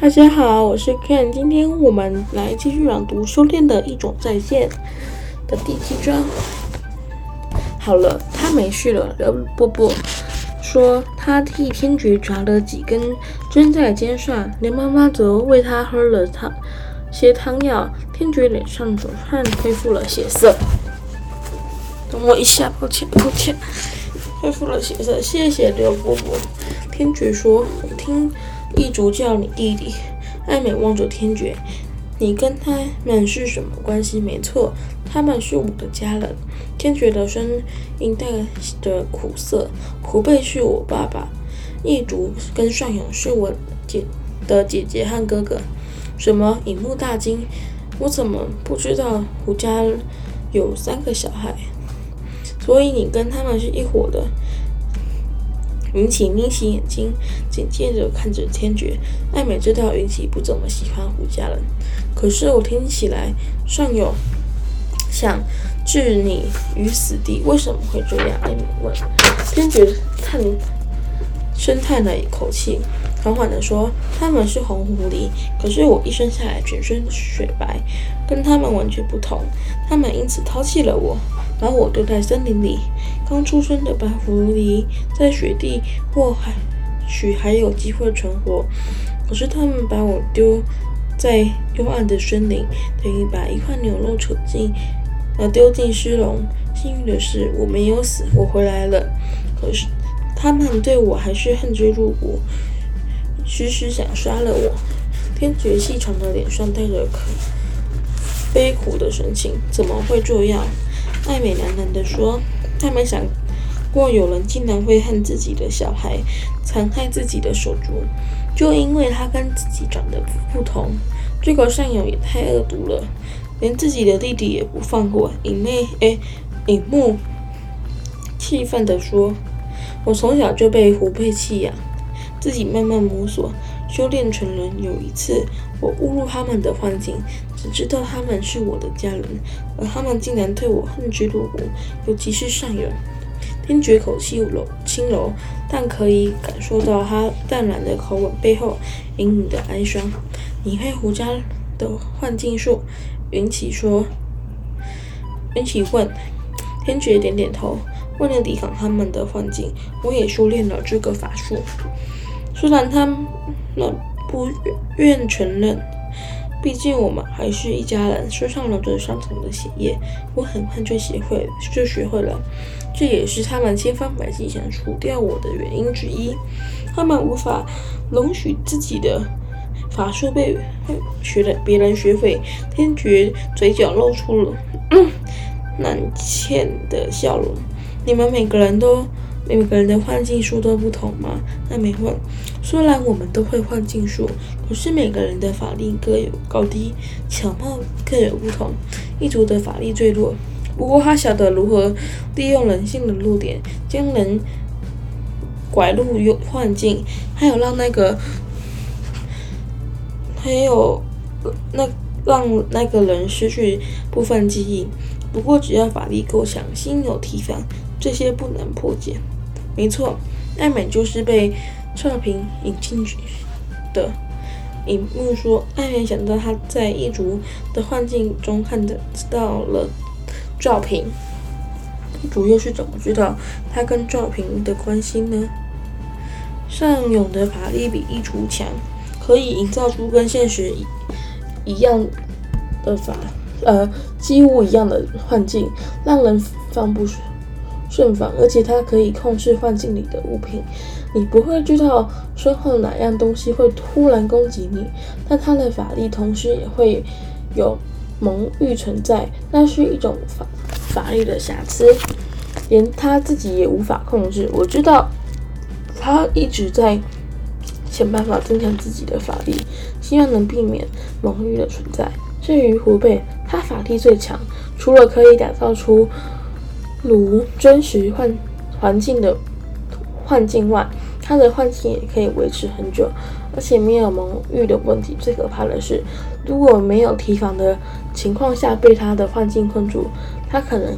大家好，我是 Ken，今天我们来继续朗读《修炼的一种再见》的第七章。好了，他没事了。刘伯伯说，他替天爵扎了几根针在肩上，连妈妈则喂他喝了汤些汤药。天爵脸上总算恢复了血色。等我一下，抱歉，抱歉，恢复了血色。谢谢刘伯伯。天爵说：“我听。”一竹叫你弟弟，艾美望着天爵，你跟他们是什么关系？没错，他们是我的家人。天爵的声音带着苦涩。胡贝是我爸爸，一竹跟尚勇是我姐的姐姐和哥哥。什么？樱木大惊，我怎么不知道胡家有三个小孩？所以你跟他们是一伙的。云起眯起眼睛，紧接着看着天爵。艾美知道云起不怎么喜欢胡家人，可是我听起来尚有想置你于死地。为什么会这样？艾美问。天爵叹深叹了一口气，缓缓地说：“他们是红狐狸，可是我一生下来全身雪白，跟他们完全不同。他们因此抛弃了我。”把我丢在森林里，刚出生的白狐狸在雪地或海许还有机会存活。可是他们把我丢在幽暗的森林，等于把一块牛肉扯进呃丢进狮笼。幸运的是，我没有死，我回来了。可是他们对我还是恨之入骨，时时想杀了我。天爵细长的脸上带着可悲苦的神情，怎么会这样？艾美喃喃地说：“他没想过有人竟然会恨自己的小孩，残害自己的手足，就因为他跟自己长得不同。这个善友也太恶毒了，连自己的弟弟也不放过。”影妹，哎，影木气愤地说：“我从小就被狐辈弃养，自己慢慢摸索。”修炼成人，有一次我误入他们的幻境，只知道他们是我的家人，而他们竟然对我恨之入骨，尤其是尚勇。天爵口气柔轻柔，但可以感受到他淡然的口吻背后隐隐的哀伤。你会胡家的幻境术？云起说。云起问。天爵点点头。为了抵抗他们的幻境，我也修炼了这个法术。虽然他们不愿承认，毕竟我们还是一家人，身上流着相同的血液。我很快就学会，就学会了，这也是他们千方百计想除掉我的原因之一。他们无法容许自己的法术被学了别人学会。天爵嘴角露出了难欠的笑容。你们每个人都。每个人的幻境术都不同吗？艾美问。虽然我们都会幻境术，可是每个人的法力各有高低，巧妙各有不同。一族的法力最弱，不过他晓得如何利用人性的弱点，将人拐入幻境，还有让那个，还有那让那个人失去部分记忆。不过只要法力够强，心有提防，这些不难破解。没错，艾美就是被赵平引进去的。樱木说，艾美想到他在一族的幻境中看得到了赵平，一族又是怎么知道他跟赵平的关系呢？尚勇的法力比一族强，可以营造出跟现实一样的法，呃，几乎一样的幻境，让人防不顺反，而且它可以控制幻境里的物品，你不会知道身后哪样东西会突然攻击你。但他的法力同时也会有蒙蔽存在，那是一种法法力的瑕疵，连他自己也无法控制。我知道他一直在想办法增强自己的法力，希望能避免蒙蔽的存在。至于湖北，他法力最强，除了可以打造出。如真实幻环境的幻境外，他的幻境也可以维持很久，而且没有蒙蔽的问题。最可怕的是，如果没有提防的情况下被他的幻境困住，他可能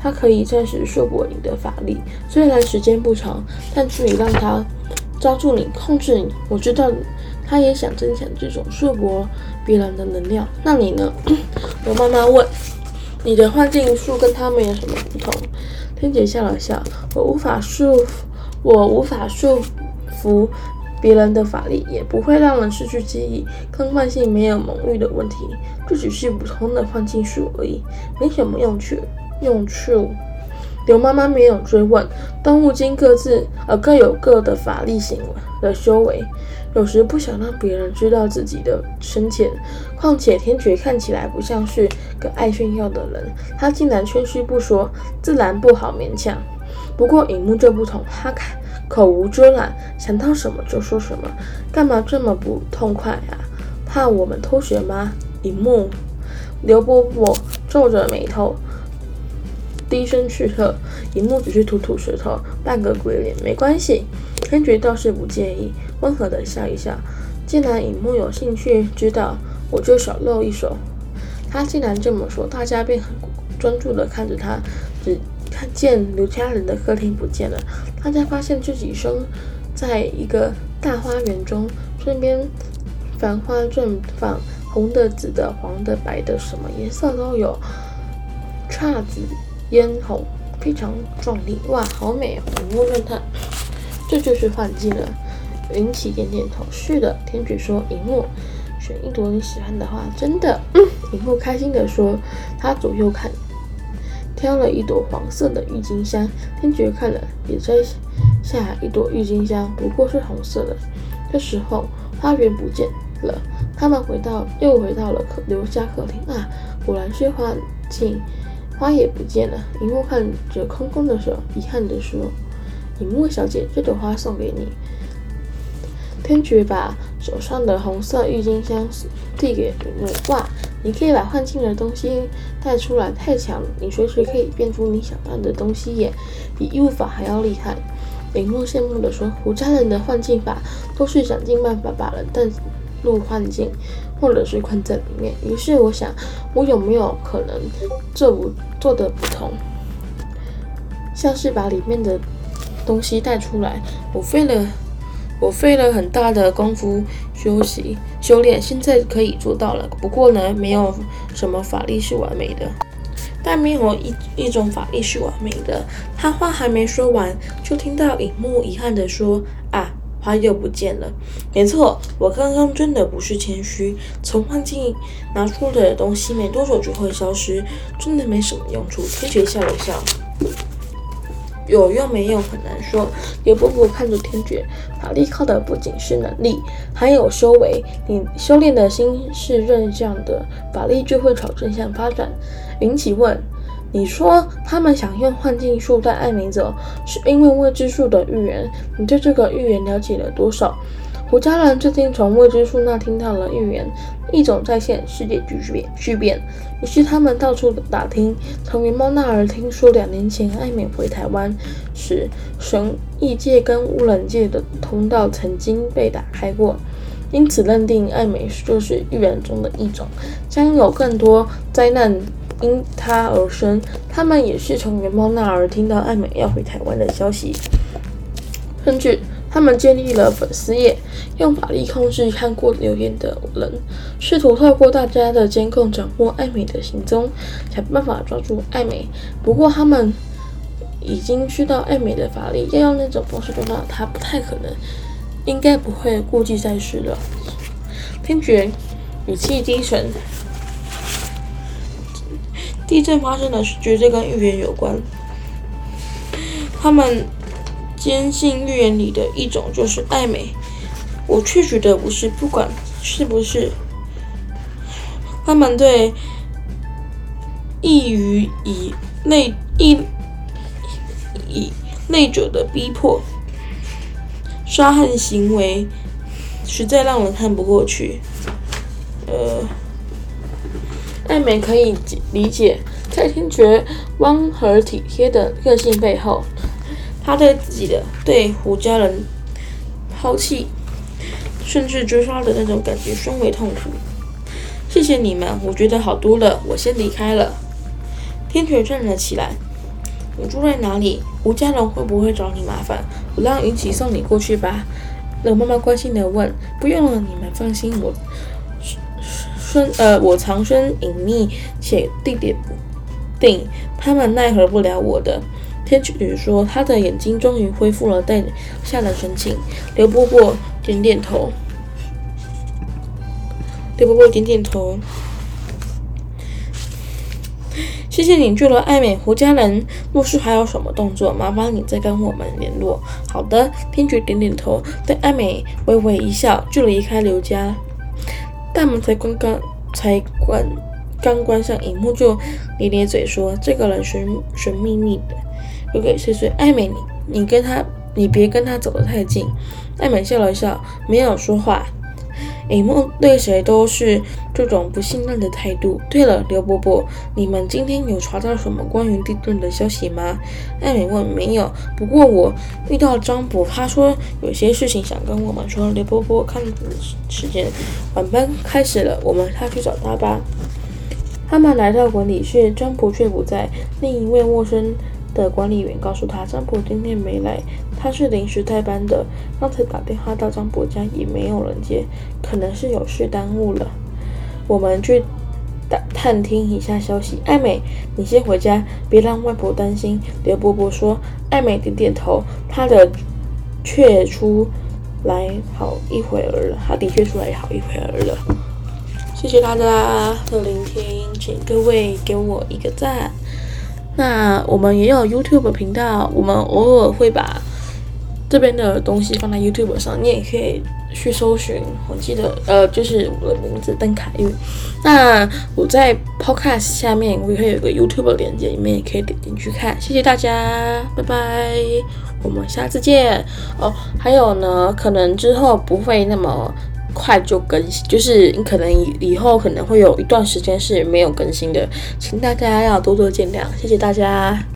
他可以暂时束缚你的法力，虽然时间不长，但足以让他抓住你、控制你。我知道他也想增强这种束缚别人的能量。那你呢？我妈妈问。你的幻境术跟他们有什么不同？天姐笑了笑，我无法束缚，我无法束缚别人的法力，也不会让人失去记忆，跟幻性没有蒙蔽的问题，这只是普通的幻境术而已，没什么用处。用处。刘妈妈没有追问。动物精各自呃各有各的法力行为的修为，有时不想让别人知道自己的深浅。况且天爵看起来不像是个爱炫耀的人，他竟然谦虚不说，自然不好勉强。不过影木就不同，他口无遮拦，想到什么就说什么，干嘛这么不痛快啊？怕我们偷学吗？影木，刘伯伯皱着眉头。低声斥喝，影木只是吐吐舌头，扮个鬼脸，没关系。天爵倒是不介意，温和的笑一笑。既然影木有兴趣知道，我就少露一手。他既然这么说，大家便很专注地看着他。只看见刘家人的客厅不见了，大家发现自己生在一个大花园中，身边繁花绽放，红的、紫的、黄的、白的，什么颜色都有。姹紫。嫣红非常壮丽，哇，好美哦！影木赞叹，这就是幻境了。云起点点头，是的。天爵说：“影木，选一朵你喜欢的花，真的。”嗯，影木开心地说。他左右看，挑了一朵黄色的郁金香。天爵看了，也摘下一朵郁金香，不过是红色的。这时候，花园不见了，他们回到，又回到了客刘家客厅啊，果然是幻境。花也不见了，影木看着空空的手，遗憾地说：“影木小姐，这朵花送给你。”天爵把手上的红色郁金香递给影木。哇，你可以把幻境的东西带出来，太强了！你随时可以变出你想要的东西耶，比异物法还要厉害。”影木羡慕地说：“胡家人的幻境法都是想尽办法把人带入幻境。”或者是困在里面。于是我想，我有没有可能做不做的不同？像是把里面的东西带出来。我费了我费了很大的功夫休息修炼，现在可以做到了。不过呢，没有什么法力是完美的，但没有一一种法力是完美的。他话还没说完，就听到影木遗憾地说：“。”花又不见了。没错，我刚刚真的不是谦虚。从幻境拿出的东西没多久就会消失，真的没什么用处。天爵笑了笑，有用没用很难说。刘伯伯看着天爵，法力靠的不仅是能力，还有修为。你修炼的心是正向的，法力就会朝正向发展。云起问。你说他们想用幻境术带艾美走，是因为未知数的预言。你对这个预言了解了多少？胡家人最近从未知数那听到了预言，异种再现，世界巨变巨变。于是他们到处打听，从云猫那儿听说，两年前艾美回台湾时，神异界跟污染界的通道曾经被打开过，因此认定艾美就是预言中的一种，将有更多灾难。因他而生，他们也是从元猫那儿听到艾美要回台湾的消息，甚至他们建立了粉丝页，用法力控制看过留言的人，试图透过大家的监控掌握艾美的行踪，想办法抓住艾美。不过他们已经知道艾美的法力，要用那种方式抓到她不太可能，应该不会顾忌在世了。天爵语气低沉。地震发生的绝对跟预言有关。他们坚信预言里的一种就是爱美，我却觉得不是。不管是不是，他们对异于以内异以内者的逼迫、杀害行为，实在让人看不过去。呃。艾美可以理解，在天爵温和体贴的个性背后，他对自己的对胡家人抛弃，甚至追杀的那种感觉深为痛苦。谢谢你们，我觉得好多了。我先离开了。天爵站了起来。你住在哪里？胡家人会不会找你麻烦？我让云起送你过去吧。冷妈妈关心地问：“不用了，你们放心，我呃，我藏身隐秘且地点不定，他们奈何不了我的。”天宇说：“他的眼睛终于恢复了带下的神情。”刘伯伯点点头。刘伯伯点点头。谢谢你救了艾美，胡家人。若是还有什么动作，麻烦你再跟我们联络。好的，天爵点点头，对艾美微微一笑，就离开刘家。大门才刚刚才关刚关上，荧幕就咧咧嘴说：“这个人神神秘秘的。”鬼鬼祟祟，艾美，你你跟他，你别跟他走得太近。艾美笑了笑，没有说话。诶，梦对谁都是这种不信任的态度。对了，刘伯伯，你们今天有查到什么关于地震的消息吗？艾美问。没有，不过我遇到张伯，他说有些事情想跟我们说。刘伯伯看时间，晚班开始了，我们下去找他吧。他们来到管理室，张伯却不在。另一位陌生。的管理员告诉他，张伯今天没来，他是临时代班的。刚才打电话到张伯家也没有人接，可能是有事耽误了。我们去打探听一下消息。艾美，你先回家，别让外婆担心。刘伯伯说。艾美点点头，他的确出来好一会儿了，他的确出来好一会儿了。谢谢大家的聆听，请各位给我一个赞。那我们也有 YouTube 频道，我们偶尔会把这边的东西放在 YouTube 上，你也可以去搜寻。我记得，呃，就是我的名字邓凯玉。那我在 Podcast 下面我也会有个 YouTube 链接，你们也可以点进去看。谢谢大家，拜拜，我们下次见。哦，还有呢，可能之后不会那么。快就更新，就是你可能以以后可能会有一段时间是没有更新的，请大家要多多见谅，谢谢大家。